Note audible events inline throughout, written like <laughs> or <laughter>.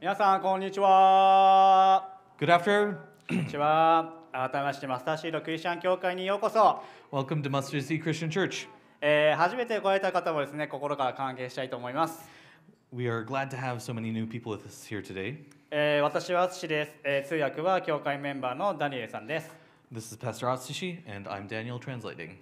皆さんこんにちは Good afternoon. こんにちは改めましてマスターシードクリスチャン教会にようこそ、Welcome to Mustard Seed Christian Church. えー初めて来られた方もですね心から歓迎したいと思います、We are glad to have so many new people with us here today. えー私は淳です、えー通訳は教会メンバーのダニエルさんです、This is Pastor Atsushi, and I'm Daniel translating.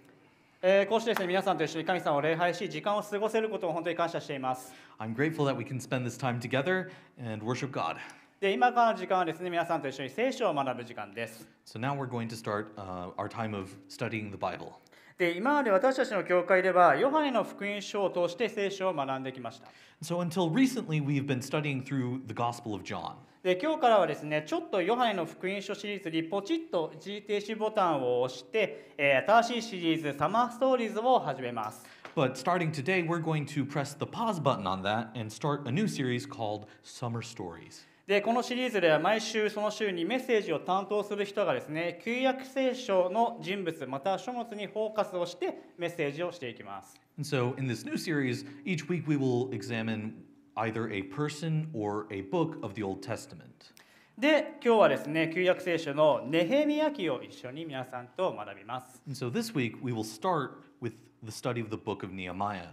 えーこうしてですね皆さんと一緒に神様を礼拝し時間を過ごせることを本当に感謝しています I'm grateful that we can spend this time together and worship God. で今からの時間はですね皆さんと一緒に聖書を学ぶ時間です So now we're going to start uh, our time of studying the Bible. で今まで私たちの教会ではヨハネの福音書を通して聖書を学んできました So until recently, we've been studying through the Gospel of John. で今日からはですねちょっとヨハネの福音書シリーズにポチッと一時停止ボタンを押して、えー新しいシリーズサマーストーリーズを始めます But starting today, we're going to press the pause button on that and start a new series called Summer Stories. でこのシリーズでは毎週その週にメッセージを担当する人がですね旧約聖書の人物または書物にフォーカスをしてメッセージをしていきます And so, in this new series, each week we will examine either a person or a book of the Old Testament. で今日はですね旧約聖書のネヘミヤ記を一緒に皆さんと学びます And so, this week we will start with the study of the book of Nehemiah.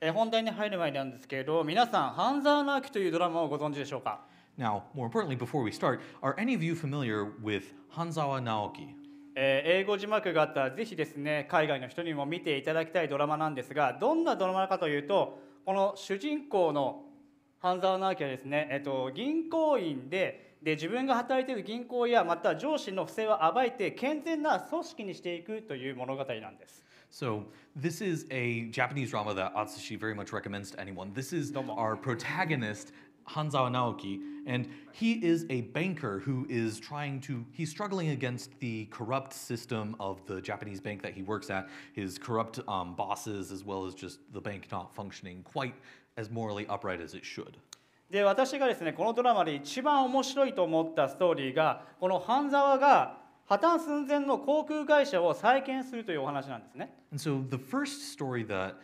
えー本題に入る前なんですけれど皆さん「半沢直樹」というドラマをご存知でしょうか Now, more importantly, before we start, are any of you familiar with Hanzawa Naoki? えー英語字幕があったらぜひですね海外の人にも見ていただきたいドラマなんですがどんなドラマかというとこの主人公の半沢直樹はですね、えっと、銀行員でで自分が働いている銀行やまたは上司の不正を暴いて健全な組織にしていくという物語なんです。So, this is a Japanese drama that Atsushi very much recommends to anyone. This is our protagonist, Hanzawa Naoki, and he is a banker who is trying to, he's struggling against the corrupt system of the Japanese bank that he works at, his corrupt um, bosses, as well as just the bank not functioning quite as morally upright as it should. で私がですねこのドラマで一番面白いと思ったストーリーがこの半沢が破綻寸前の航空会社を再建するというお話なんですね。 And so the first story that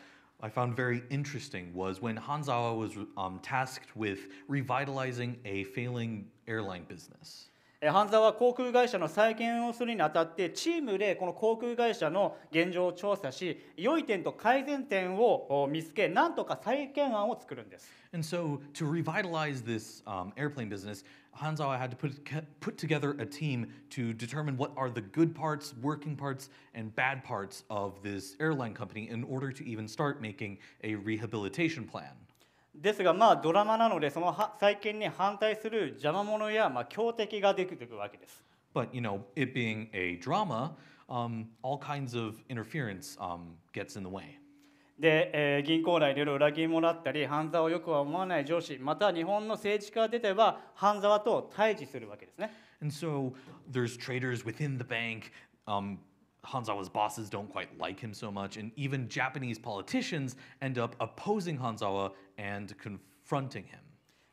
I found very interesting was when Hanzawa was um, tasked with revitalizing a failing airline business. え半沢は航空会社の再建をするにあたってチームでこの航空会社の現状を調査し良い点と改善点をお見つけなんとか再建案を作るんです。And so to revitalize this um, airplane business, Hanzawa had to put, put together a team to determine what are the good parts, working parts, and bad parts of this airline company in order to even start making a rehabilitation plan. ですがまあドラマなのでそのは再建に反対する邪魔者やまあ強敵が出てくるわけです。But you know, it being a drama, um, all kinds of interference um, gets in the way. で、えー銀行内での裏切り者だったり半沢をよくは思わない上司また日本の政治家が出ては半沢と対峙するわけですね。And so there's traders within the bank. Um, Hanzawa's bosses don't quite like him so much, and even Japanese politicians end up opposing Hanzawa and confronting him.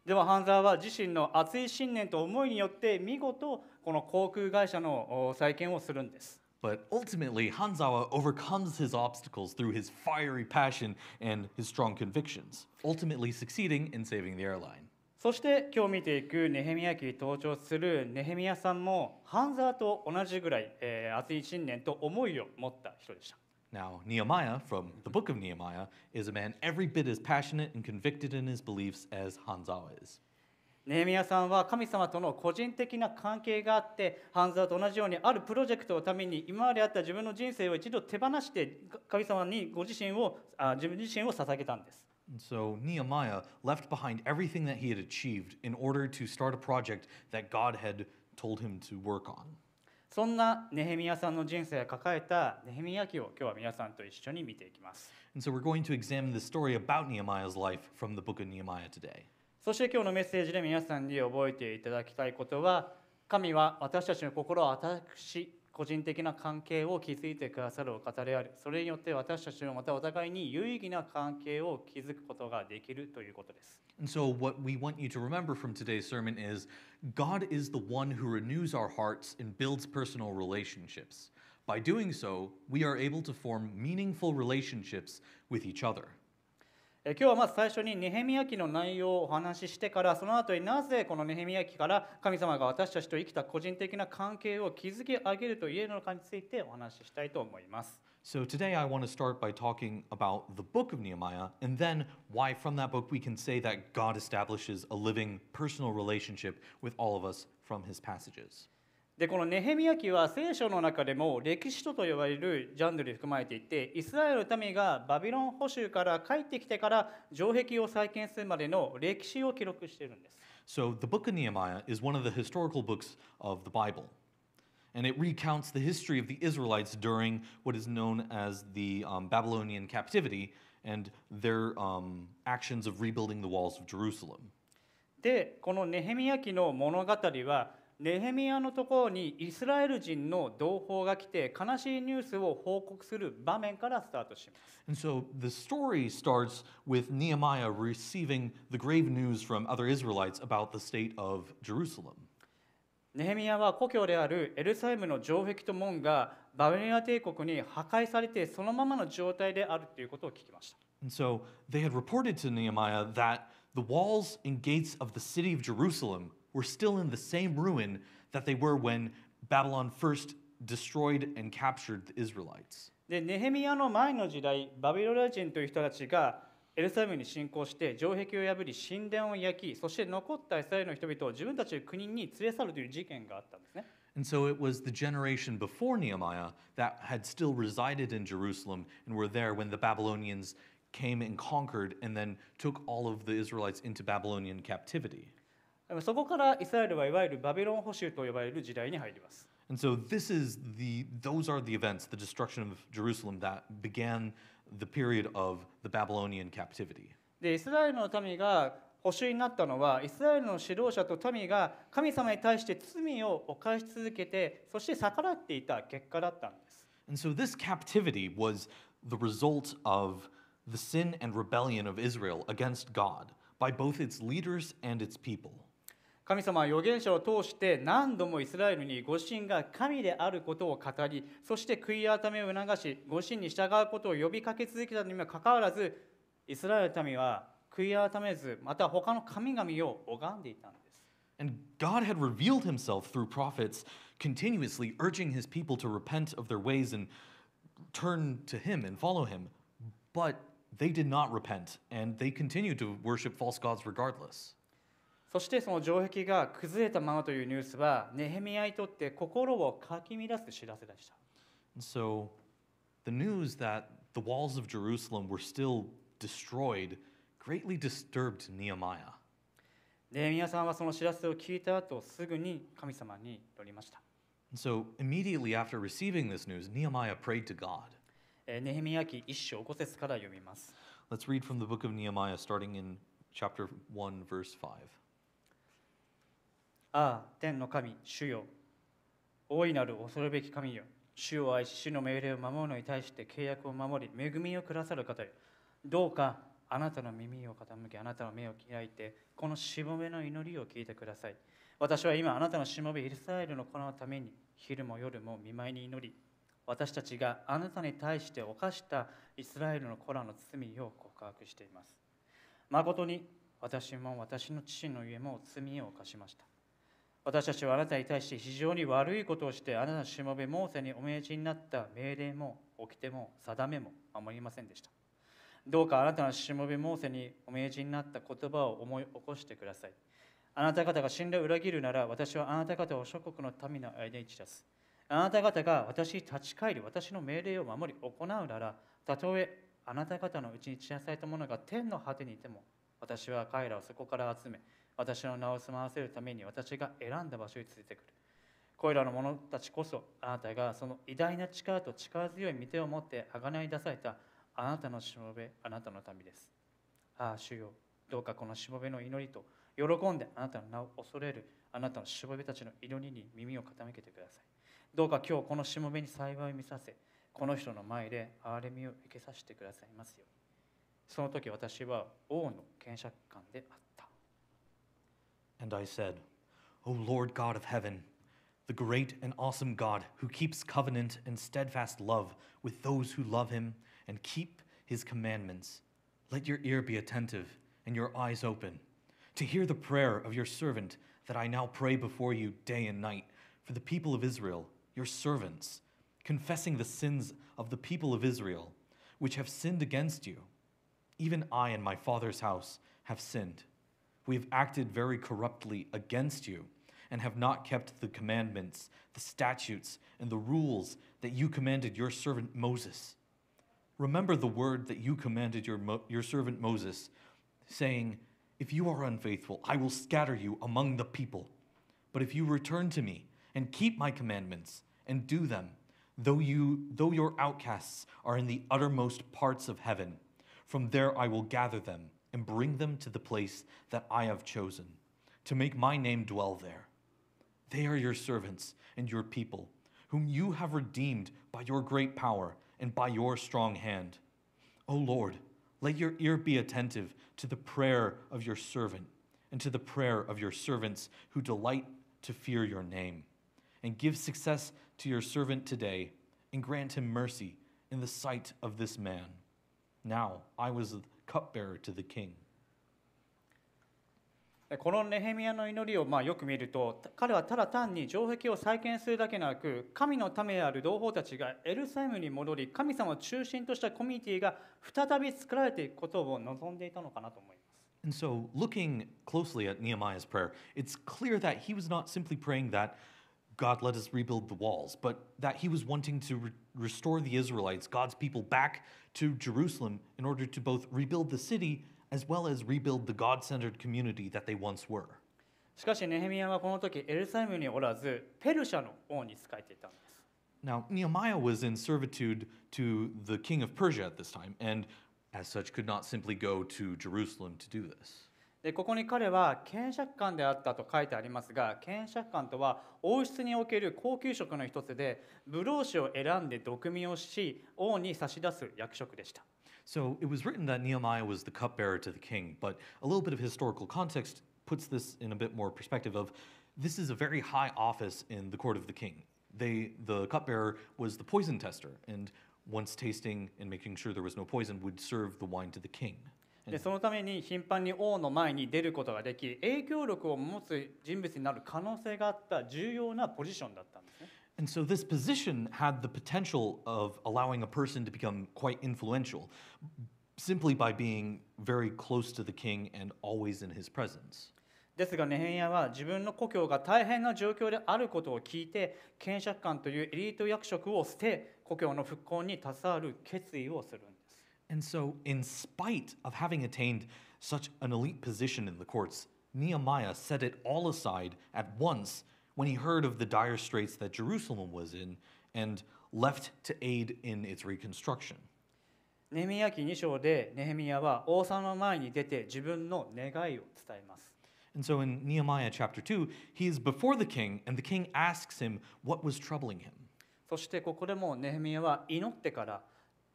でも半沢は自身の熱い信念と思いによって見事この航空会社のお再建をするんです。But ultimately, Hanzawa overcomes his obstacles through his fiery passion and his strong convictions, ultimately succeeding in saving the airline. そして今日見ていくネヘミヤ記に登場するネヘミヤさんも半沢と同じぐらい、えー熱い信念と思いを持った人でした。Now, Nehemiah from the book of Nehemiah is a man every bit as passionate and convicted in his beliefs as Hanzawa is. ネヘミヤさんは神様との個人的な関係があって半沢と同じようにあるプロジェクトのために今まであった自分の人生を一度手放して神様にご自身をあ自分自身を捧げたんです。 And so Nehemiah left behind everything that he had achieved in order to start a project that God had told him to work on. そんなネヘミヤさんの人生を抱えたネヘミヤ記を今日は皆さんと一緒に見ていきます。And so we're going to examine the story about Nehemiah's life from the book of Nehemiah today. そして今日のメッセージで皆さんに覚えていただきたいことは神は私たちの心を私個人的な関係を築いてくださるお方であるそれによって私たちもまたお互いに有意義な関係を築くことができるということです And so, what we want you to remember from today's sermon is God is the one who renews our hearts and builds personal relationships. By doing so, we are able to form meaningful relationships with each other. え今日はまず最初にネヘミヤ記の内容をお話ししてからその後になぜこのネヘミヤ記から神様が私たちと生きた個人的な関係を築き上げると言えるのかについてお話ししたいと思います。So today I want to start by talking about the book of Nehemiah and then why from that book we can say that God establishes a living personal relationship with all of us from his passages. でこのネヘミヤ記は聖書の中でも歴史書と呼ばれるジャンルに含まれていてイスラエルの民がバビロン捕囚から帰ってきてから城壁を再建するまでの歴史を記録しているんです。So the book of Nehemiah is one of the historical books of the Bible. And it recounts the history of the Israelites during what is known as the um, Babylonian captivity and their um, actions of rebuilding the walls of Jerusalem. でこのネヘミヤ記の物語はネヘミヤのところにイスラエル人の同胞が来て悲しいニュースを報告する場面からスタートします。ネヘミヤは故郷であるエルサレムの城壁と門がバベニア帝国に破壊されてそのままの状態であるということを聞きました。the walls and gates of the city of Jerusalem were still in the same ruin that they were when Babylon first destroyed and captured the Israelites. でネヘミヤの前の時代バビロニア人という人たちがエルサレムに侵攻して城壁を破り神殿を焼きそして残ったイスラエルの人々を自分たちの国に連れ去るという事件があったんですね。 And so it was the generation before Nehemiah that had still resided in Jerusalem and were there when the Babylonians came and conquered and then took all of the Israelites into Babylonian captivity. そこからイスラエルはいわゆるバビロン捕囚と呼ばれる時代に入ります。And so this is the those are the events, the destruction of Jerusalem that began the period of the Babylonian captivity. でイスラエルの民が捕囚になったのはイスラエルの指導者と民が神様に対して罪を犯し続けてそして逆らっていた結果だったんです。And so this captivity was the result of the sin and rebellion of Israel against God by both its leaders and its people. 神様は預言者を通して何度もイスラエルにご自身が神であることを語りそして悔い改めを促しご自身に従うことを呼びかけ続けたにもかかわらずイスラエルの民は悔い改めずまた他の神々を拝んでいたんです And God had revealed himself through prophets, continuously urging his people to repent of their ways and turn to him and follow him. But they did not repent, and they continued to worship false gods regardless. そしてその城壁が崩れたままというニュースはネヘミヤにとって心をかき乱す知らせでした so the news that the walls of Jerusalem were still destroyed greatly disturbed Nehemiah. ネヘミヤさんはその知らせを聞いた後すぐに神様に祈りました so immediately after receiving this news, Nehemiah prayed to God. えーネヘミヤ記一章5節から読みます Let's read from the book of Nehemiah, starting in chapter 1, verse 5. ああ天の神主よ。大いなる恐るべき神よ。主を愛し主の命令を守るのに対して契約を守り恵みをくださる方よ。どうかあなたの耳を傾けあなたの目を開いてこのしもべの祈りを聞いてください。私は今あなたのしもべイスラエルの子のために昼も夜も見舞いに祈り私たちがあなたに対して犯したイスラエルの子らの罪を告白しています。誠に私も私の父の家も罪を犯しました。私たちはあなたに対して非常に悪いことをしてあなたのしもべモーセにお命じになった命令も掟も定めも守りませんでした。どうかあなたのしもべモーセにお命じになった言葉を思い起こしてください。あなた方が信頼を裏切るなら私はあなた方を諸国の民の間に散らす。あなた方が私に立ち返り私の命令を守り行うならたとえあなた方のうちに散らされたものが天の果てにいても私は彼らをそこから集め私の名を住まわせるために私が選んだ場所に連れてくる。これらの者たちこそあなたがその偉大な力と力強い御手を持って贖い出されたあなたのしもべあなたの民です。ああ主よ。どうかこのしもべの祈りと喜んであなたの名を恐れるあなたのしもべたちの祈りに耳を傾けてください。どうか今日このしもべに幸いを見させこの人の前で憐れみを受けさせてくださいますように。その時私は王の検釈官であった。And I said, O Lord God of heaven, the great and awesome God who keeps covenant and steadfast love with those who love him and keep his commandments, Let your ear be attentive and your eyes open to hear the prayer of your servant that I now pray before you day and night for the people of Israel, your servants, confessing the sins of the people of Israel, which have sinned against you. Even I and my father's house have sinned. We have acted very corruptly against you and have not kept the commandments, the statutes, and the rules that you commanded your servant Moses. Remember the word that you commanded your, Mo- your servant Moses, saying, If you are unfaithful, I will scatter you among the people. But if you return to me and keep my commandments and do them, though, you, though your outcasts are in the uttermost parts of heaven, from there I will gather them and bring them to the place that I have chosen, to make my name dwell there. They are your servants and your people, whom you have redeemed by your great power and by your strong hand. O Lord, let your ear be attentive to the prayer of your servant and to the prayer of your servants who delight to fear your name. And give success to your servant today and grant him mercy in the sight of this man. Now I was cupbearer to the king. このネヘミヤの祈りをまあよく見ると彼はただ単に城壁を再建するだけでなく神のためである同胞たちがエルサレムに戻り神様を中心としたコミュニティが再び作られていくことを望んでいたのかなと思います。And so, looking closely at Nehemiah's prayer, it's clear that he was not simply praying that God let us rebuild the walls, but that he was wanting to re- restore the Israelites, God's people, back to Jerusalem in order to both rebuild the city as well as rebuild the God centered community that they once were. しかしネヘミヤはこの時エルサレムにおらずペルシャの王に仕えていたんです。 Now, Nehemiah was in servitude to the king of Persia at this time, and as such could not simply go to Jerusalem to do this. でここに彼は検釈官であったと書いてありますが検釈官とは王室における高級職の一つで武老子を選んで毒味をし王に差し出す役職でした。So it was written that Nehemiah was the cupbearer to the king, but a little bit of historical context puts this in a bit more perspective of this is a very high office in the court of the king. They, the cupbearer was the poison tester, and once tasting and making sure there was no poison, would serve the wine to the king. でそのために頻繁に王の前に出ることができ影響力を持つ人物になる可能性があった重要なポジションだったんですね。And so this position had the potential of allowing a person to become quite influential simply by being very close to the king and always in his presence. ですがネヘミヤは自分の故郷が大変な状況であることを聞いて検釈官というエリート役職を捨て故郷の復興に携わる決意をするんです。And so, in spite of having attained such an elite position in the courts, Nehemiah set it all aside at once when he heard of the dire straits that Jerusalem was in and left to aid in its reconstruction. ネヘミヤ記2章でネヘミヤは王様の前に出て自分の願いを伝えます。 And so, in Nehemiah chapter 2, he is before the king, and the king asks him what was troubling him. そしてここでもネヘミヤは祈ってから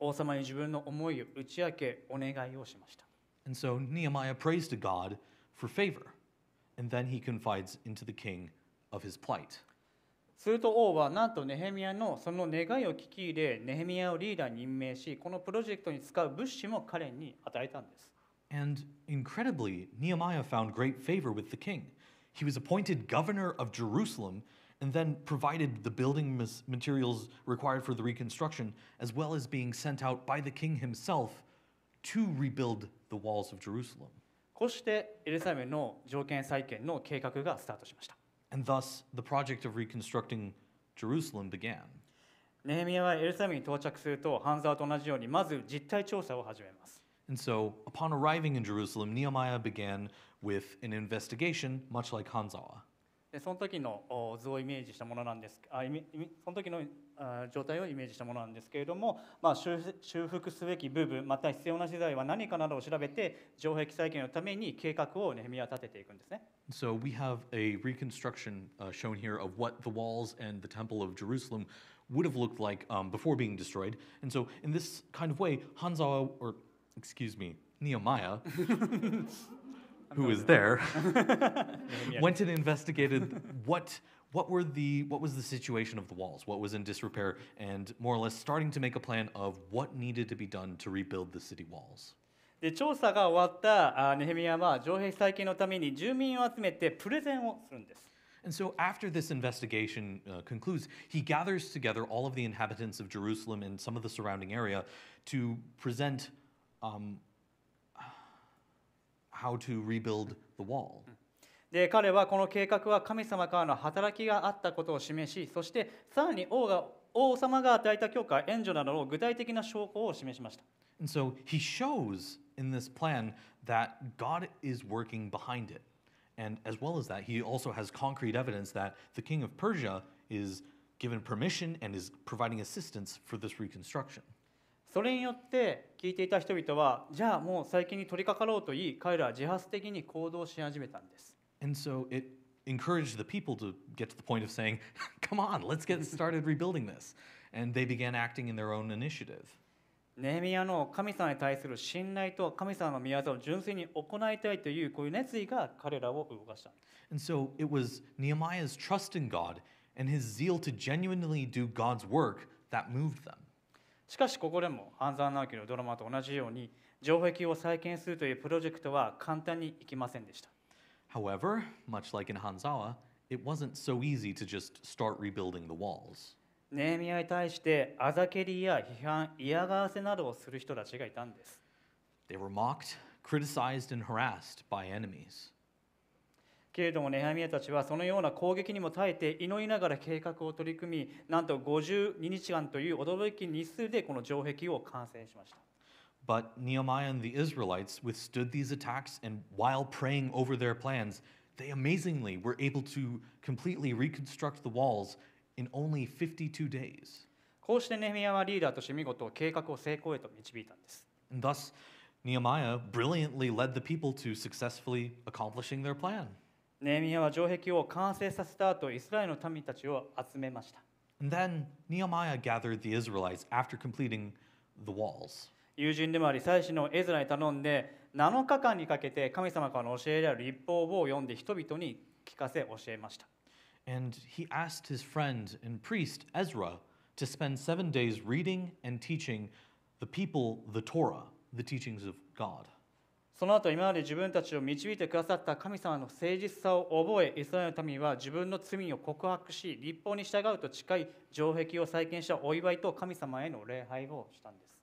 王様に自分の思いを打ち明けお願いをしました。And so, Nehemiah prays to God for favor, and then he confides into the king of his plight. すると王はなんとネヘミヤのその願いを聞き入れネヘミヤをリーダーに任命しこのプロジェクトに使う物資も彼に与えたんです。And incredibly, Nehemiah found great favor with the king. He was appointed governor of Jerusalem and then provided the building mas- materials required for the reconstruction, as well as being sent out by the king himself to rebuild the walls of Jerusalem. こうしてエルサレムの条件再建の計画がスタートしました。 And thus, the project of reconstructing Jerusalem began. ネヘミヤはエルサレムに到着すると半沢と同じようにまず実態調査を始めます。 And so, upon arriving in Jerusalem, Nehemiah began with an investigation, much like Hanzawa. でその時のお図をイメージしたものなんですあその時のあ状態をイメージしたものなんですけれども、まあ、修修復すべき部分また必要な資材は何かなどを調べて城壁再建のために計画をネヘミヤは立てていくんですね。So we have a reconstruction uh, shown here of what the walls and the Temple of Jerusalem would have looked like um, before being destroyed. And so, in this kind of way, Hanzawa, or excuse me, Nehemiah, who was there, <laughs> <laughs> went and investigated what. What were the what was the situation of the walls? What was in disrepair, and more or less starting to make a plan of what needed to be done to rebuild the city walls. で調査が終わったあネヘミヤは城壁再建のために住民を集めてプレゼンをするんです。 And so, after this investigation uh, concludes, he gathers together all of the inhabitants of Jerusalem and some of the surrounding area to present um, how to rebuild the wall. で彼はこの計画は神様からの働きがあったことを示しそしてさらに王が王様が与えた許可援助などの具体的な証拠を示しました And so, he shows in this plan that God is working behind it. And as well as that, he also has concrete evidence that the king of Persia is given permission and is providing assistance for this reconstruction. それによって聞いていた人々はじゃあもう最近に取り掛かろうと言い彼らは自発的に行動し始めたんです And so it encouraged the people to get to the point of saying, Come on, let's get started rebuilding this. And they began acting in their own initiative. ネヘミヤの神様に対する信頼と神様の御業を純粋に行いたいというこういう熱意が彼らを動かした And so it was Nehemiah's trust in God and his zeal to genuinely do God's work that moved them. しかしここでも半沢直樹のドラマと同じように城壁を再建するというプロジェクトは簡単にいきませんでした However, much like in Hanzawa, it wasn't so easy to just start rebuilding the walls. ネヘミヤに対してあざけりや批判嫌がらせなどをする人たちがいたんです They were mocked, criticized, and harassed by enemies. けれどもネヘミヤたちはそのような攻撃にも耐えて祈りながら計画を取り組みなんと52日間という驚き日数でこの城壁を完成しました But Nehemiah and the Israelites withstood these attacks, and while praying over their plans, they amazingly were able to completely reconstruct the walls in only 52 days. こうしてネヘミヤはリーダーとして見事計画を成功へと導いたんです And thus, Nehemiah brilliantly led the people to successfully accomplishing their plan. ネヘミヤは城壁を完成させた後イスラエルの民たちを集めました And then Nehemiah gathered the Israelites after completing the walls. 友人でもあり祭司のエズラに頼んで7日間にかけて神様からの教えである立法を読んで人々に聞かせ教えました And he asked his friend and priest Ezra to spend seven days reading and teaching the people the Torah, the teachings of God. その後今まで自分たちを導いてくださった神様の誠実さを覚えイスラエルの民は自分の罪を告白し立法に従うと誓い城壁を再建したお祝いと神様への礼拝をしたんです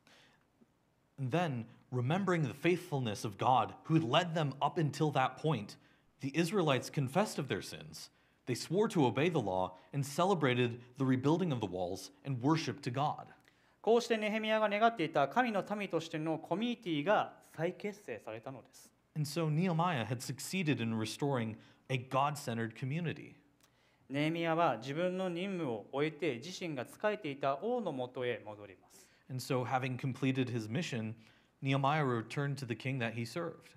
then, remembering the faithfulness of God who had led them up until that point, the Israelites confessed of their sins. They swore to obey the law and celebrated the rebuilding of the walls and worship to God. こうしてネヘミヤが願っていた神の民としてのコミュニティが再結成されたのです And so Nehemiah had succeeded in restoring a God centered community. ネヘミヤは自分の任務を終えて自身が仕えていた王のもとへ戻ります And so, having completed his mission, Nehemiah returned to the king that he served.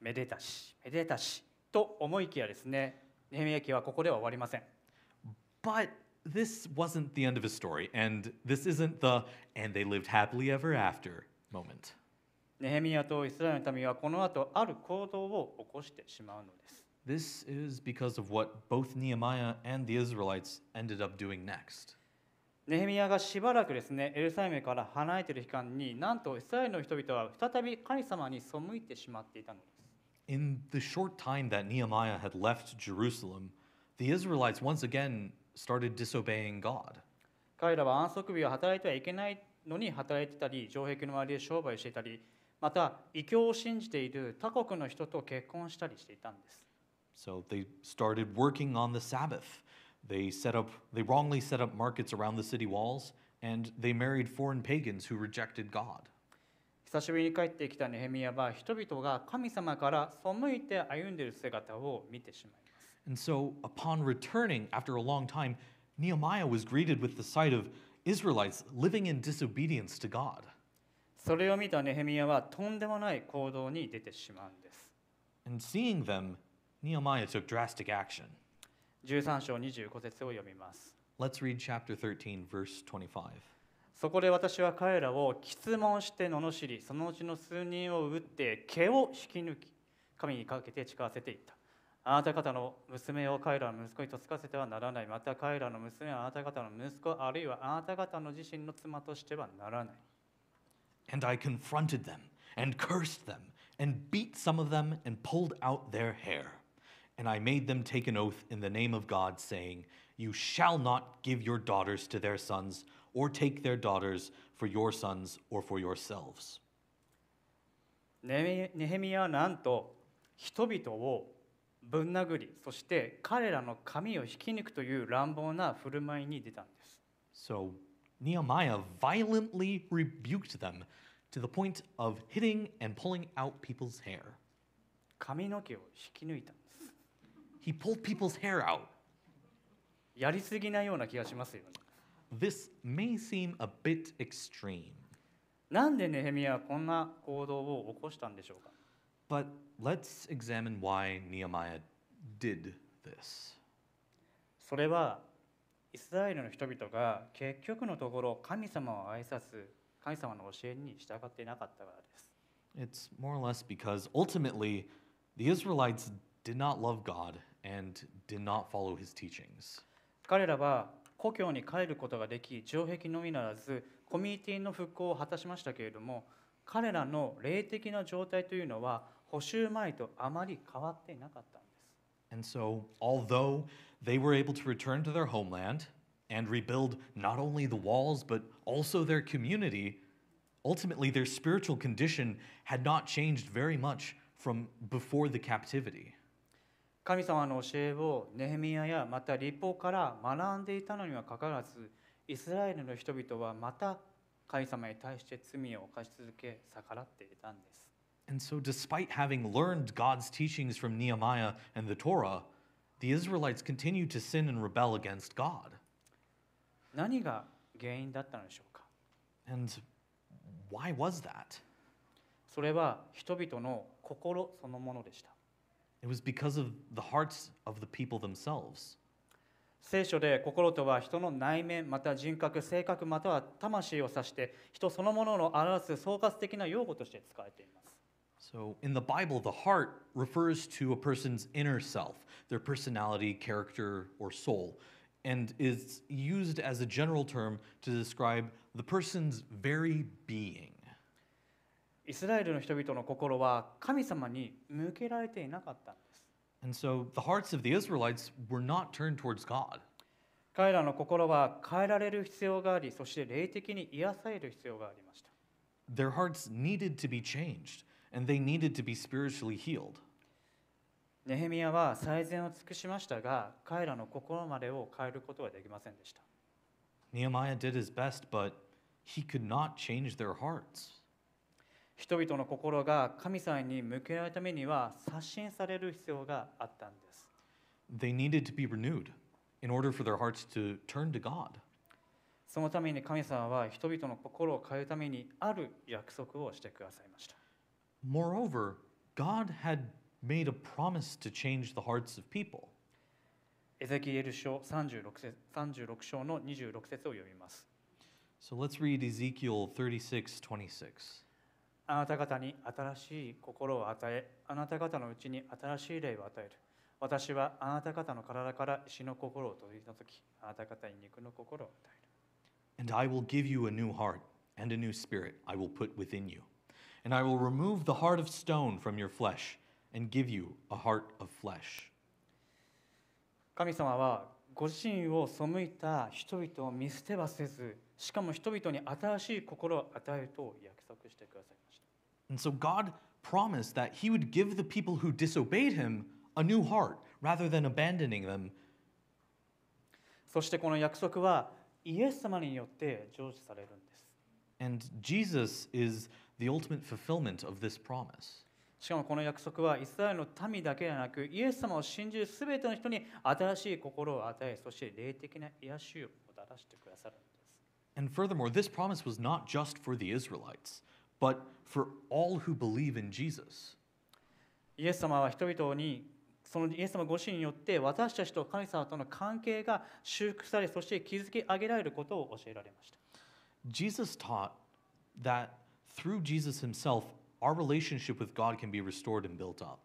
めでたしめでたしと思いきやですねネヘミヤ記はここでは終わりません But this wasn't the end of his story, and this isn't the and they lived happily ever after moment. ネヘミヤとイスラエルの民はこの後ある行動を起こしてしまうのです This is because of what both Nehemiah and the Israelites ended up doing next. ネヘミヤがしばらくですねエルサレムから離れている期間になんとイスラエルの人々は再び神様に背いてしまっていたのです In the short time that Nehemiah had left Jerusalem, the Israelites once again started disobeying God. 彼らは安息日を働いてはいけないのに働いていたり城壁の周りで商売をしていたりまた異教を信じている他国の人と結婚したりしていたんです So they started working on the Sabbath. They set up they wrongly set up markets around the city walls and they married foreign pagans who rejected God. 久しぶりに帰ってきたネヘミヤは人々が神様から背いて歩んでいる姿を見てしまい And so upon returning after a long time, Nehemiah was greeted with the sight of Israelites living in disobedience to God. それを見たネヘミヤはとんでもない行動に出てしまうんです And seeing them, Nehemiah took drastic action. 13章25節を読みます Let's read chapter 13, verse 25. そこで私は彼らを質問して罵りそのうちの数人を撃って毛を引き抜き神にかけて誓わせていった あなた方の娘を彼らの息子に嫁がせてはならないまた彼らの娘はあなた方の息子あるいはあなた方の自身の妻としてはならない And I confronted them and cursed them, and beat some of them, and pulled out their hair. And I made them take an oath in the name of God, saying, You shall not give your daughters to their sons, or take their daughters for your sons or for yourselves. ネヘネヘミヤはなんと人々をぶん殴りそして彼らの髪を引き抜くという乱暴な振る舞いに出たんです So Nehemiah violently rebuked them to the point of hitting and pulling out people's hair. 髪の毛を引き抜いたんです He pulled people's hair out. やりすぎなような気がしますよね This may seem a bit extreme, なんでネヘミヤはこんな行動を起こしたんでしょうか but let's examine why Nehemiah did this. それはイスラエルの人々が結局のところ神様を愛さず神様の教えに従っていなかったからです It's more or less because ultimately the Israelites did not love God and did not follow his teachings. 彼らは故郷に帰ることができ城壁のみならずコミュニティの復興を果たしましたけれども彼らの霊的な状態というのは補修前とあまり変わっていなかったんです And so, although they were able to return to their homeland and rebuild not only the walls, but also their community, ultimately their spiritual condition had not changed very much from before the captivity. 神様の教えをネヘミヤやまた立法から学んでいたのにはかかわらずイスラエルの人々はまた神様に対して罪を犯し続け逆らっていたんです And so, despite having learned God's teachings from Nehemiah and the Torah, the Israelites continued to sin and rebel against God. 何が原因だったのでしょうか And why was that? それは人々の心そのものでした It was because of the hearts of the people themselves. 聖書で心とは人の内面また人格性格または魂を指して人そのものを表す総括的な用語として使われています So, in the Bible, the heart refers to a person's inner self, their personality, character, or soul, and is used as a general term to describe the person's very being. イスラエルの人々の心は神様に向けられていなかったんです And so, the hearts of the Israelites were not turned towards God. 彼らの心は変えられる必要がありそして霊的に癒される必要がありました Their hearts needed to be changed, And they needed to be spiritually healed. ネヘミヤは最善を尽くしましたが彼らの心までを変えることはできませんでした Nehemiah did his best, but he could not change their hearts. 人々の心が神様に向けられるためには刷新される必要があったんです They needed to be renewed in order for their hearts to turn to God. そのために神様は人々の心を変えるためにある約束をしてくださいました Moreover, God had made a promise to change the hearts of people. エゼキエル書36節36章の26節を読みます So let's read Ezekiel 36 26. あなた方に新しい心を与えあなた方のうちに新しい霊を与える私はあなた方の体から石の心を取り除きあなた方に肉の心を与える And I will give you a new heart, and a new spirit I will put within you. And I will remove the heart of stone from your flesh, and give you a heart of flesh. 神様はご自身を背いた人々を見捨てはせずしかも人々に新しい心を与えると約束してくださいました And so God promised that He would give the people who disobeyed Him a new heart rather than abandoning them. そしてこの約束はイエス様によって成就されるんです And Jesus is the ultimate fulfillment of this promise. しかもこの約束はイスラエルの民だけではなくイエス様を信じる全ての人に新しい心を与えそして霊的な癒しをもたらしてくださるんです And furthermore, this promise was not just for the Israelites, but for all who believe in Jesus. イエス様は人々にそのイエス様ご自身によって私たちと神様との関係が修復されそして築き上げられることを教えられました Jesus taught that through Jesus himself, our relationship with God can be restored and built up.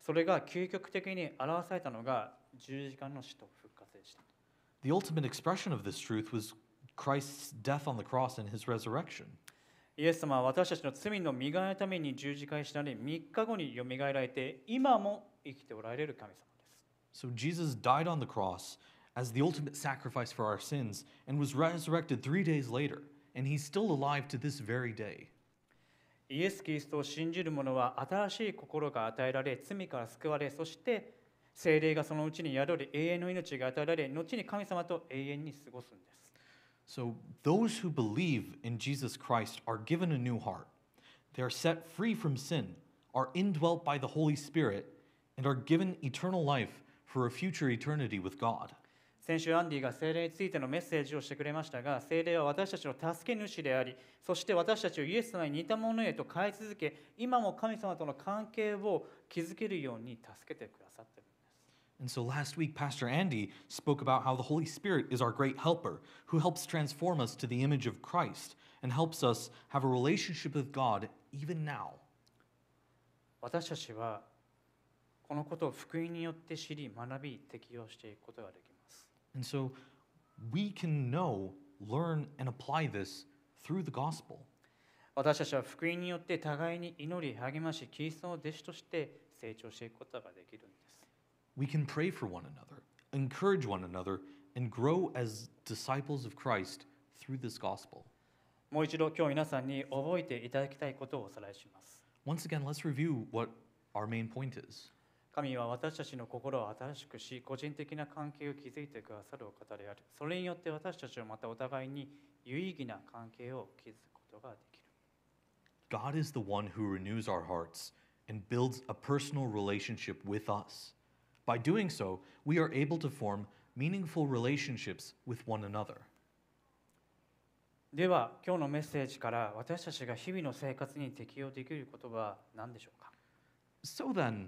それが究極的に表されたのが十字架の死と復活でした The ultimate expression of this truth was Christ's death on the cross and his resurrection. イエス様は私たちの罪の身替えのために十字架に死なれ3日後によみがえられて今も生きておられる神様です So Jesus died on the cross as the ultimate sacrifice for our sins and was resurrected three days later, and he's still alive to this very day. イエス・キリストを信じる者は新しい心が与えられ罪から救われそして精霊がそのうちに宿り永遠の命が与えられ後に神様と永遠に過ごすんです So those who believe in Jesus Christ are given a new heart. They are set free from sin, are indwelt by the Holy Spirit, and are given eternal life for a future eternity with God. 先週アンディが精霊についてのメッセージをしてくれましたが精霊は私たちの助け主でありそして私たちをイエス様に似たものへと変え続け今も神様との関係を築けるように助けてくださっているんです And so last week, Pastor Andy spoke about how the Holy Spirit is our great helper who helps transform us to the image of Christ and helps us have a relationship with God even now. 私たちはこのことを福音によって知り学び適用していくことができ And so we can know, learn, and apply this through the gospel. 私たちは福音によって互いに祈り励ましキリストの弟子として成長していくことができるんです We can pray for one another, encourage one another, and grow as disciples of Christ through this gospel. もう一度今日皆さんに覚えていただきたいことをおさらいします Once again, let's review what our main point is. 神は私たちの心を新しくし個人的な関係を築いてくださるお方であるそれによって私たちはまたお互いに有意義な関係を築くことができる God is the one who renews our hearts and builds a personal relationship with us. By doing so, we are able to form meaningful relationships with one another. では今日のメッセージから私たちが日々の生活に適用できることは何でしょうか So then,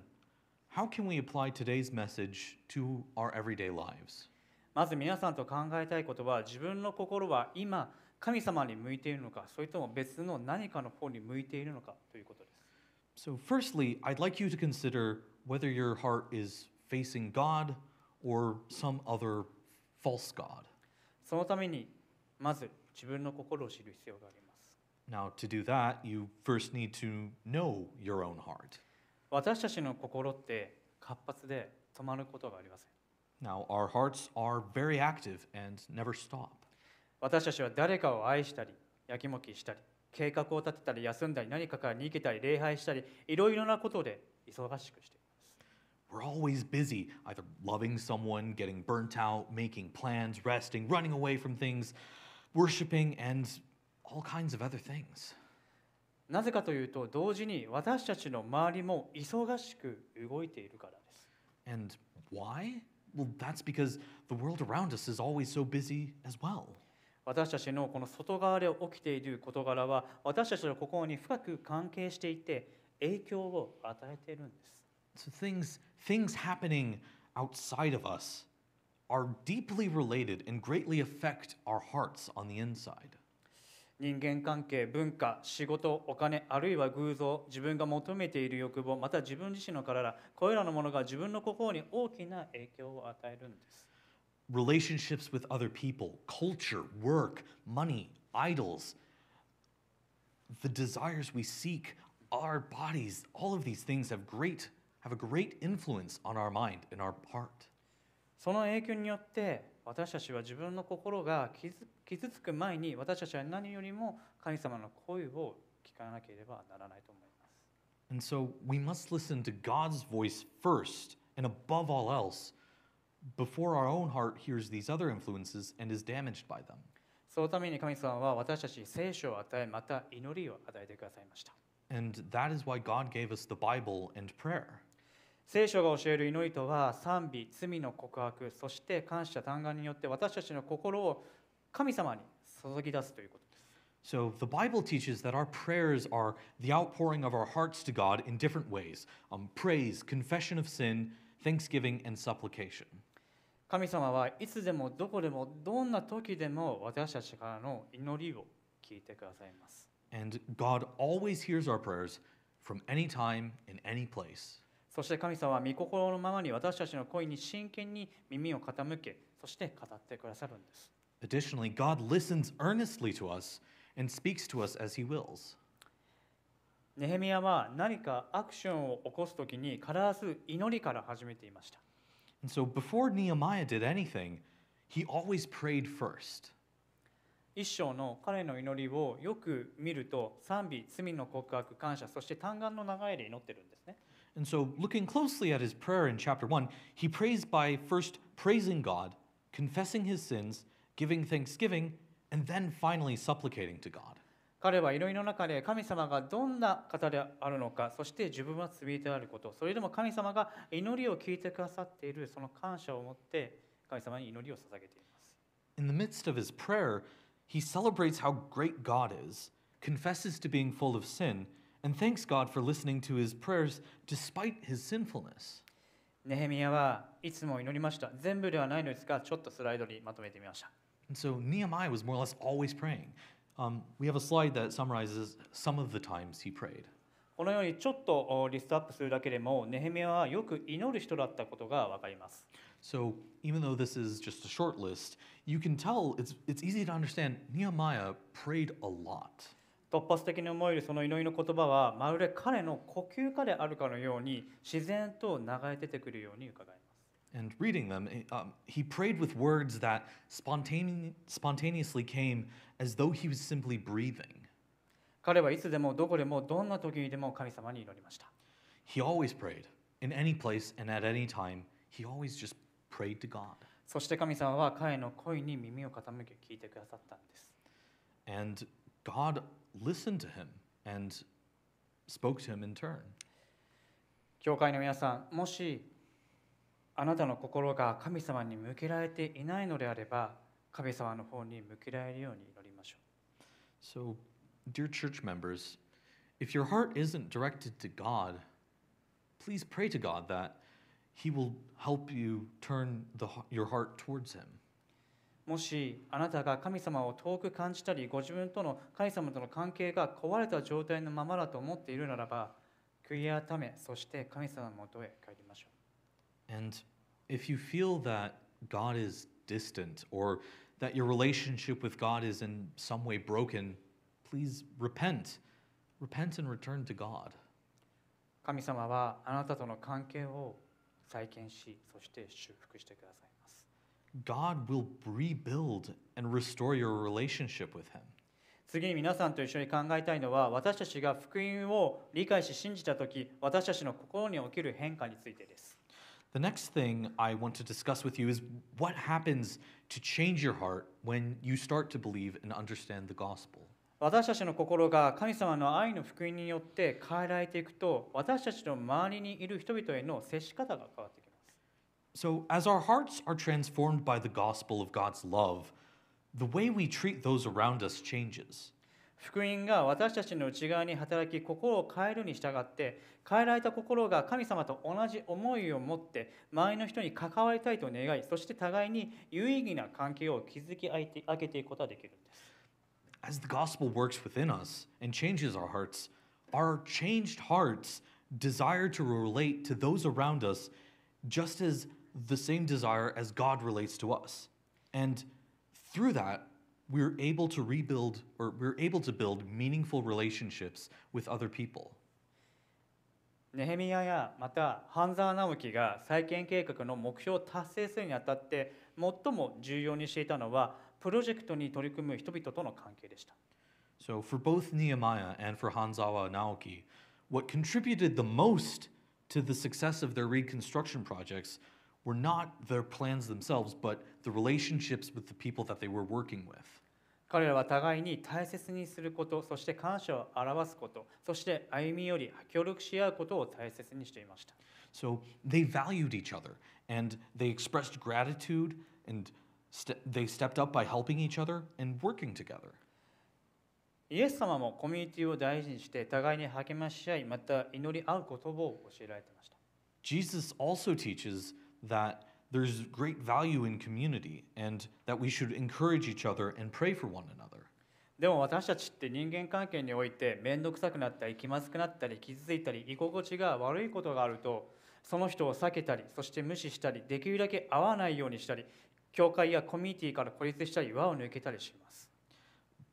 how can we apply today's message to our everyday lives? まず皆さんと考えたいことは自分の心は今神様に向いているのかそれとも別の何かの方に向いているのかということです So, firstly, I'd like you to consider whether your heart is facing God or some other false God. そのためにまず自分の心を知る必要があります Now, to do that, you first need to know your own heart. 私たちの心って活発で止まることがありません Now, our hearts are very active and never stop. 私たちは誰かを愛したりやきもきしたり計画を立てたり休んだり何かから逃げたり礼拝したりいろいろなことで忙しくしています We're always busy, either loving someone, getting burnt out, making plans, resting, running away from things, worshiping, and all kinds of other things. なぜかというと同時に私たちの周りも忙しく動いているからです And why? Well, that's because the world around us is always so busy as well. 私たちのこの外側で起きている事柄は私たちの心に深く関係していて影響を与えているんです So things things happening outside of us are deeply related and greatly affect our hearts on the inside. 人間関係文化仕事お金あるいは偶像自分が求めている欲望また自分自身の体これらのものが自分の心に大きな影響を与えるんです Relationships with other people, culture, work, money, idols, the desires we seek, our bodies, all of these things have great have a great influence on our mind and our heart. その影響によって私たちは自分の心が傷傷つく前に私たちは何よりも神様の声を聞かなければならないと思います。And so we must listen to God's voice first and above all else before our own heart hears these other influences and is damaged by them. そのために神様は私たちに聖書を与えまた祈りを与えてくださいました。And that is why God gave us the Bible and prayer. 聖書が教える祈りとは賛美、罪の告白、そして感謝、嘆願によって私たちの心を神様に注ぎ出すということです。So the Bible teaches that our prayers are the outpouring of our hearts to God in different ways um, praise, confession of sin, thanksgiving, and supplication. 神様はいつでもどこでもどんな時でも私たちからの祈りを聞いてくださいます。And God always hears our prayers from any time, in any place. そして神様は御心のままに私たちの声に真剣に耳を傾け、そして語ってくださるんです。Additionally, God listens earnestly to us and speaks to us as he wills. ネヘミヤは何かアクションを起こすときに必ず祈りから始めていました。And so before Nehemiah did anything, he always prayed first. 一章の彼の祈りをよく見ると賛美、罪の告白、感謝、そして嘆願の流れで祈ってるんですね。And so, looking closely at his prayer in chapter 1, he prays by first praising God, confessing his sins, giving thanksgiving, and then finally supplicating to God. 彼は祈りの中で神様がどんな方であるのか、そして自分は罪であること、それでも神様が祈りを聞いてくださっているその感謝を持って神様に祈りを捧げています。 In the midst of his prayer, he celebrates how great God is, confesses to being full of sin, and thanks God for listening to his prayers despite his sinfulness. ネヘミヤはいつも祈りました。全部ではないのですが、ちょっとスライドにまとめてみました。 And so Nehemiah was more or less always praying. Um, we have a slide that summarizes some of the times he prayed. このようにちょっとおリストアップするだけでも、ネヘミヤはよく祈る人だったことがわかります。 So even though this is just a short list, you can tell it's, it's easy to understand Nehemiah prayed a lot. 突発的に思えるその祈りの言葉は、まるで彼の呼吸歌であるかのように、自然と流れ出てくるように伺います。And reading them, eh, um, he prayed with words that spontane- spontaneously came as though he was simply breathing. 彼はいつでもどこでもどんな時にでも神様に祈りました。He always prayed. In any place and at any time, he always just prayed to God. そして神様は彼の声に耳を傾け聞いてくださったんです。And God listened to him and spoke to him in turn. 教会の皆さん、もしあなたの心が神様に向けられていないのであれば、神様の方に向けられるように祈りましょ So, dear church members, if your heart isn't directed to God, please pray to God that He will help you turn the, your heart towards Him. う。もしあなたが神様を遠く感じたり、ご自分との神様との関係が壊れた状態のままだと思っているならば、悔い改め、そして神様のもとへ帰りましょう。And if you feel that God is distant or that your relationship with God is in some way broken, please repent. Repent and return to God. 神様はあなたとの関係を再建し、そして修復してください。God will rebuild and restore your relationship with Him. 次に皆さんと一緒に考えたいのは私たちが福音を理解し信じた時私たちの心に起きる変化についてです The next thing I want to discuss with you is what happens to change your heart when you start to believe and understand the gospel. 私たちの心が神様の愛の福音によって変えられていくと私たちの周りにいる人々への接し方が変わってきます So, as our hearts are transformed by the gospel of God's love, the way we treat those around us changes. 福音が私たちの内側に働き心を変えるに従って変えられた心が神様と同じ思いを持って周りの人に関わりたいと願いそして互いに有意義な関係を築き上げて上げていくことができるんです As the gospel works within us and changes our hearts, our changed hearts desire to relate to those around us just as the same desire as God relates to us. And through that, we're able to rebuild or we're able to build meaningful relationships with other people. ネヘミヤやまた半沢直樹が再建計画の目標を達成するにあたって最も重要にしていたのはプロジェクトに取り組む人々との関係でした So, for both Nehemiah and for Hanzawa Naoki, what contributed the most to the success of their reconstruction projects were not their plans themselves, but the relationships with the people that they were working with. 彼らは互いに大切にすることそして感謝を表すことそして歩み寄り協力し合うことを大切にしていました So, they valued each other and they expressed gratitude and ste- they stepped up by helping each other and working together. イエス様もコミュニティを大事にして互いに励まし合いまた祈り合う言葉を教えられていました Jesus also teaches that there's great value in community and that we should encourage each other and pray for one another. でも私たちって人間関係において面倒くさくなったり気まずくなったり傷ついたり居心地が悪いことがあるとその人を避けたりそして無視したりできるだけ会わないようにしたり教会やコミュニティから孤立したり輪を抜けたりします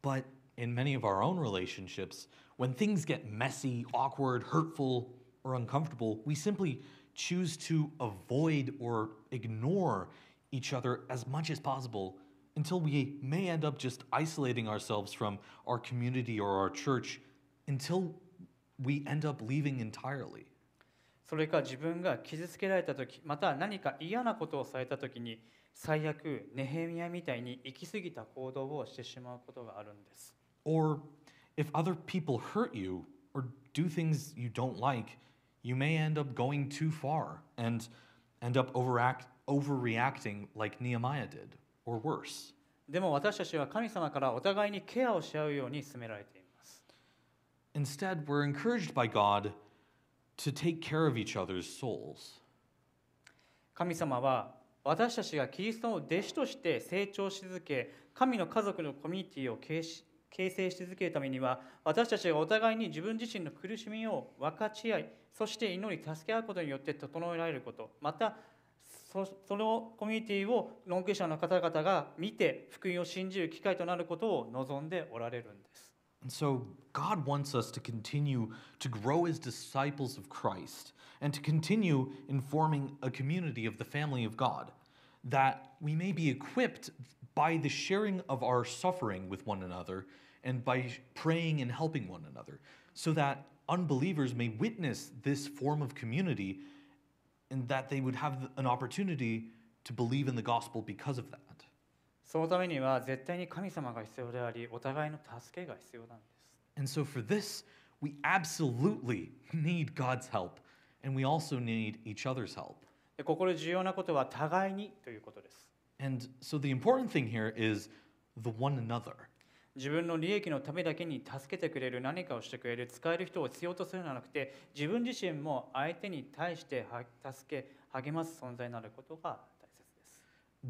But in many of our own relationships, when things get messy, awkward, hurtful, or uncomfortable, we simply choose to avoid or ignore each other as much as possible until we may end up just isolating ourselves from our community or our church until we end up leaving entirely. それか自分が傷つけられた時また何か嫌なことをされた時に最悪ネヘミヤみたいに行き過ぎた行動をしてしまうことがあるんです Or if other people hurt you or do things you don't like, you may end up going too far and end up overact, overreacting like Nehemiah did, or worse. でも私たちは神様からお互いにケアをし合うように勧められています Instead, we're encouraged by God to take care of each other's souls. 神様は私たちがキリストの弟子として成長し続け神の家族のコミュニティを形し 形成し続けるためには私たちがお互いに自分自身の苦しみを分かち合いそして祈り助け合うことによって整えられることまたそそのコミュニティをノンクリスチャンの方々が見て福音を信じる機会となることを望んでおられるんです。And so, God wants us to continue to grow as disciples of Christ and to continue informing a community of the family of God, that we may be equipped by the sharing of our suffering with one another and by praying and helping one another, so that unbelievers may witness this form of community and that they would have an opportunity to believe in the gospel because of that. そのためには絶対に神様が必要でありお互いの助けが必要なんです。 And so, for this, we absolutely need God's help, and we also need each other's help. でここで重要なことは互いにということです。 And so, the important thing here is the one another. 自分の利益のためだけに助けてくれる何かをしてくれる使える人を必要とするのではなくて自分自身も相手に対しては助け励ます存在になることが大切です。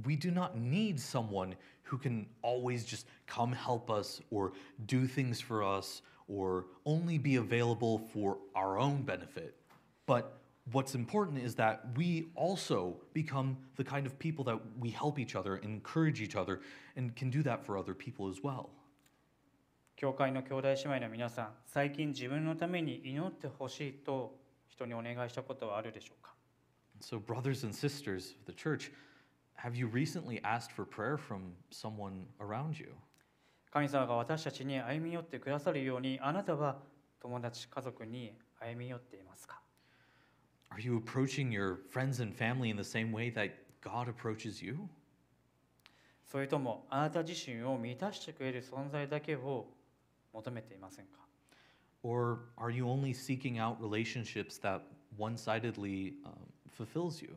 We do not need someone who can always just come help us or do things for us or only be available for our own benefit. But what's important is that we also become the kind of people that we help each other, encourage each other, and can do that for other people as well. 教会の兄弟姉妹の皆さん最近自分のために祈ってほしいと人にお願いしたことはあるでしょうか So, brothers and sisters of the church, have you recently asked for prayer from someone around you? 神様が私たちに歩み寄ってくださるようにあなたは友達家族に歩み寄っていますか Are you approaching your friends and family in the same way that God approaches you? それともあなた自身を満たしてくれる存在だけを求めていませんか Or are you only seeking out relationships that one sidedly um, fulfills you?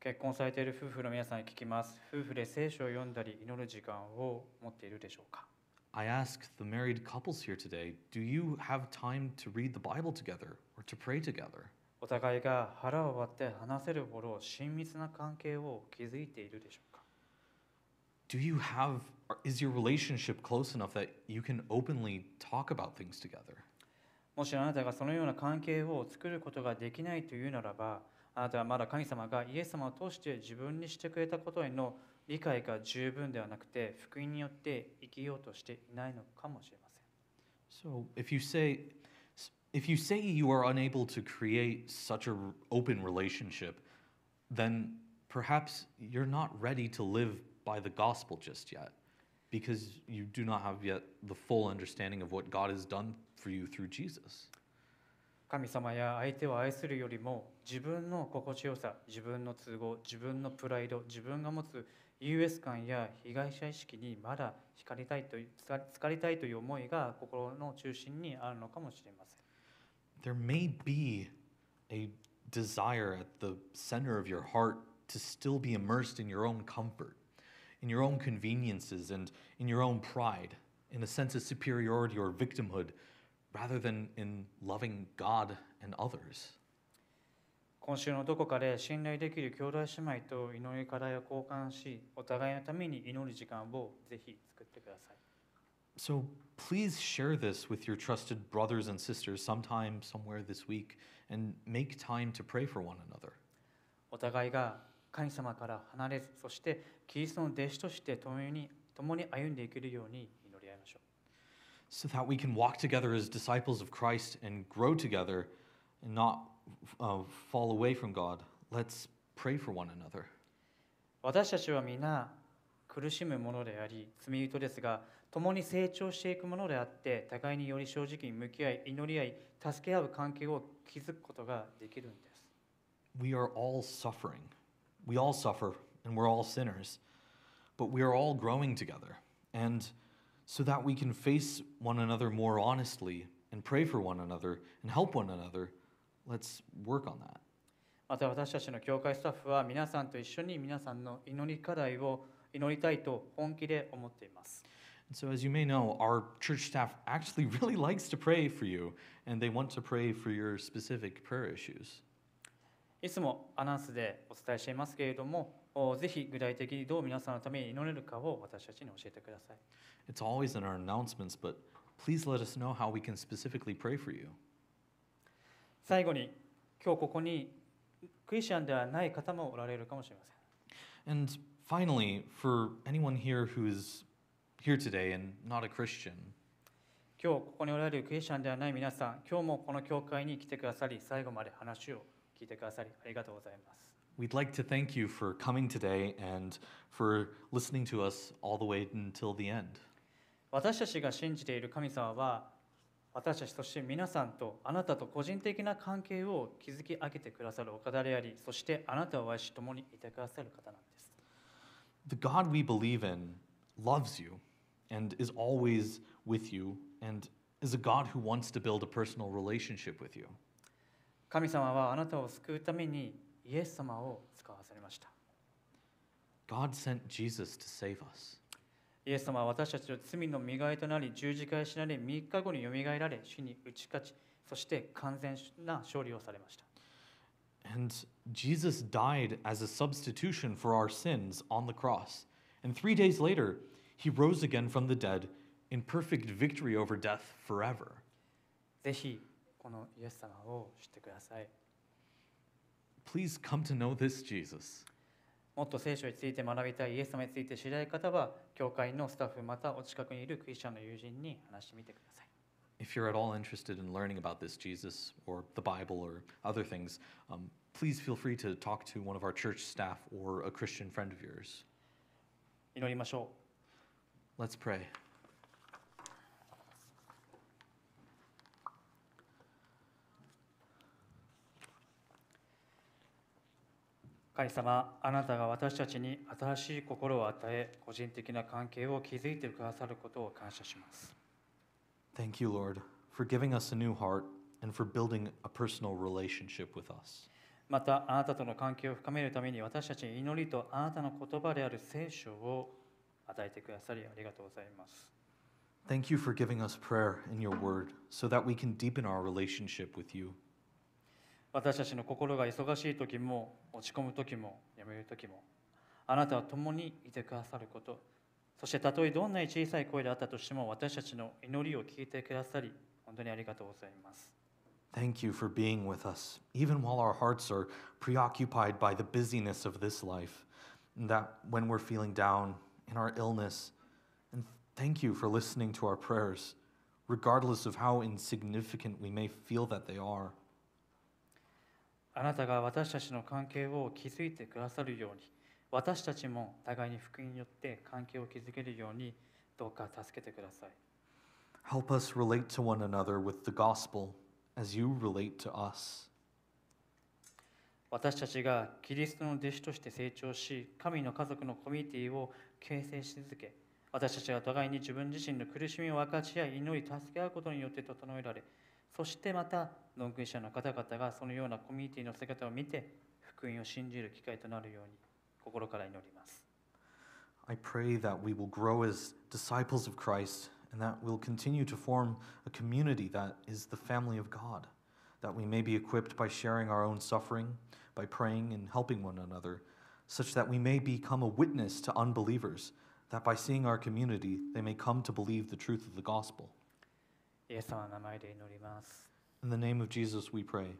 結婚されている夫婦の皆さんに聞きます夫婦で聖書を読んだり祈る時間を持っているでしょうか I ask the married couples here today do you have time to read the Bible together or to pray together? お互いが腹を割って話せるほど親密な関係を築いているでしょうか Do you have, is your relationship close enough that you can openly talk about things together? もしあなたがそのような関係を作ることができないというならばあなたはまだ神様がイエス様を通して自分にしてくれたことへの理解が十分ではなくて福音によって生きようとしていないのかもしれません So if you say if you say you are unable to create such a r- open relationship, then perhaps you're not ready to live by the gospel just yet because you do not have yet the full understanding of what God has done for you through Jesus. 神様や相手を愛するよりも自分の心地よさ自分の都合自分のプライド自分が持つ優越感や被害者意識にまだ惹かれたいという疲疲れたいという思いが心の中心にあるのかもしれません There may be a desire at the center of your heart to still be immersed in your own comfort, in your own conveniences, and in your own pride, in a sense of superiority or victimhood, rather than in loving God and others. 今週のどこかで信頼できる兄弟姉妹と祈り課題を交換しお互いのために祈る時間をぜひ作ってください So please share this with your trusted brothers and sisters sometime, somewhere this week, and make time to pray for one another. お互いが神様から離れずそしてキリストの弟子として共に共に歩んでいけるように祈り合いましょう so that we can walk together as disciples of Christ and grow together and not uh, fall away from God. Let's pray for one another. 私たちは皆苦しむものであり罪人ですが共に成長していくものであって互いにより正直に向き合い祈り合い助け合う関係を築くことができるんです We are all suffering. We all suffer, and we're all sinners. But we are all growing together. And so that we can face one another more honestly and pray for one another and help one another, let's work on that. また私たちの教会スタッフは皆さんと一緒に皆さんの祈り課題を祈りたいと本気で思っています And so, as you may know, our church staff actually <laughs> really likes to pray for you, and they want to pray for your specific prayer issues. いつもアナウンスでお伝えしていますけれどもおぜひ具体的にどう皆さんのために祈れるかを私たちに教えてください It's always in our announcements, but please let us know how we can specifically pray for you. 最後に今日ここにクリスチャンではない方もおられるかもしれません And finally, for anyone here who is here today and not a Christian, 今日ここにおられるクリスチャンではない皆さん今日もこの教会に来てくださり最後まで話を聞いてくださりありがとうございます we'd like to thank you for coming today and for listening to us all the way until the end. 私たちが信じている神様は私たちそして皆さんとあなたと個人的な関係を築き上げてくださるお方でありそしてあなたを愛し共にいてくださる方なんです The God we believe in loves you and is always with you and is a God who wants to build a personal relationship with you. 神様はあなたを救うためにイエス様を使わされました God sent Jesus to save us. イエス様は私たちの罪の身代わりとなり十字架に死なれ3日後によみがえられ死に打ち勝ちそして完全な勝利をされました And Jesus died as a substitution for our sins on the cross. And three days later, he rose again from the dead in perfect victory over death forever. ぜひこのイエス様を知ってください Please come to know this Jesus. もっと聖書について学びたいイエス様について知りたい方は教会のスタッフまたお近くにいるクリスチャンの友人に話してみてください If you're at all interested in learning about this Jesus or the Bible or other things, um, please feel free to talk to one of our church staff or a Christian friend of yours. 祈りましょ Let's pray. 神様あなたが私たちに新しい心を与え個人的な関係を築いてくださることを感謝します Thank you, Lord, for giving us a new heart and for building a personal relationship with us. またあなたとの関係を深めるために私たちに祈りとあなたの言葉である聖書を与えてくださりありがとうございます Thank you for giving us prayer in your word so that we can deepen our relationship with you. 私たちの心が忙しい時も落ち込む時もやめる時もあなたは共にいてくださることそしてたとえどんなに小さい声であったとしても私たちの祈りを聞いてくださり本当にありがとうございます Thank you for being with us, even while our hearts are preoccupied by the busyness of this life, and that when we're feeling down in our illness. And thank you for listening to our prayers, regardless of how insignificant we may feel that they are. あなたが私たちの関係を築いてくださるように私たちも互いに福音によって関係を築けるようにどうか助けてください Help us relate to one another with the gospel as you relate to us. 私たちがキリストの弟子として成長し神の家族のコミュニティを形成し続け私たちが互いに自分自身の苦しみを分かち合い祈り助け合うことによって整えられそしてまたノンクリスチャンの方々がそのようなコミュニティの姿を見て福音を信じる機会となるように心から祈ります I pray that we will grow as disciples of Christ and that we'll continue to form a community that is the family of God, that we may be equipped by sharing our own suffering, by praying and helping one another, such that we may become a witness to unbelievers, that by seeing our community, they may come to believe the truth of the gospel. イエス様の名前で祈ります In the name of Jesus, we pray.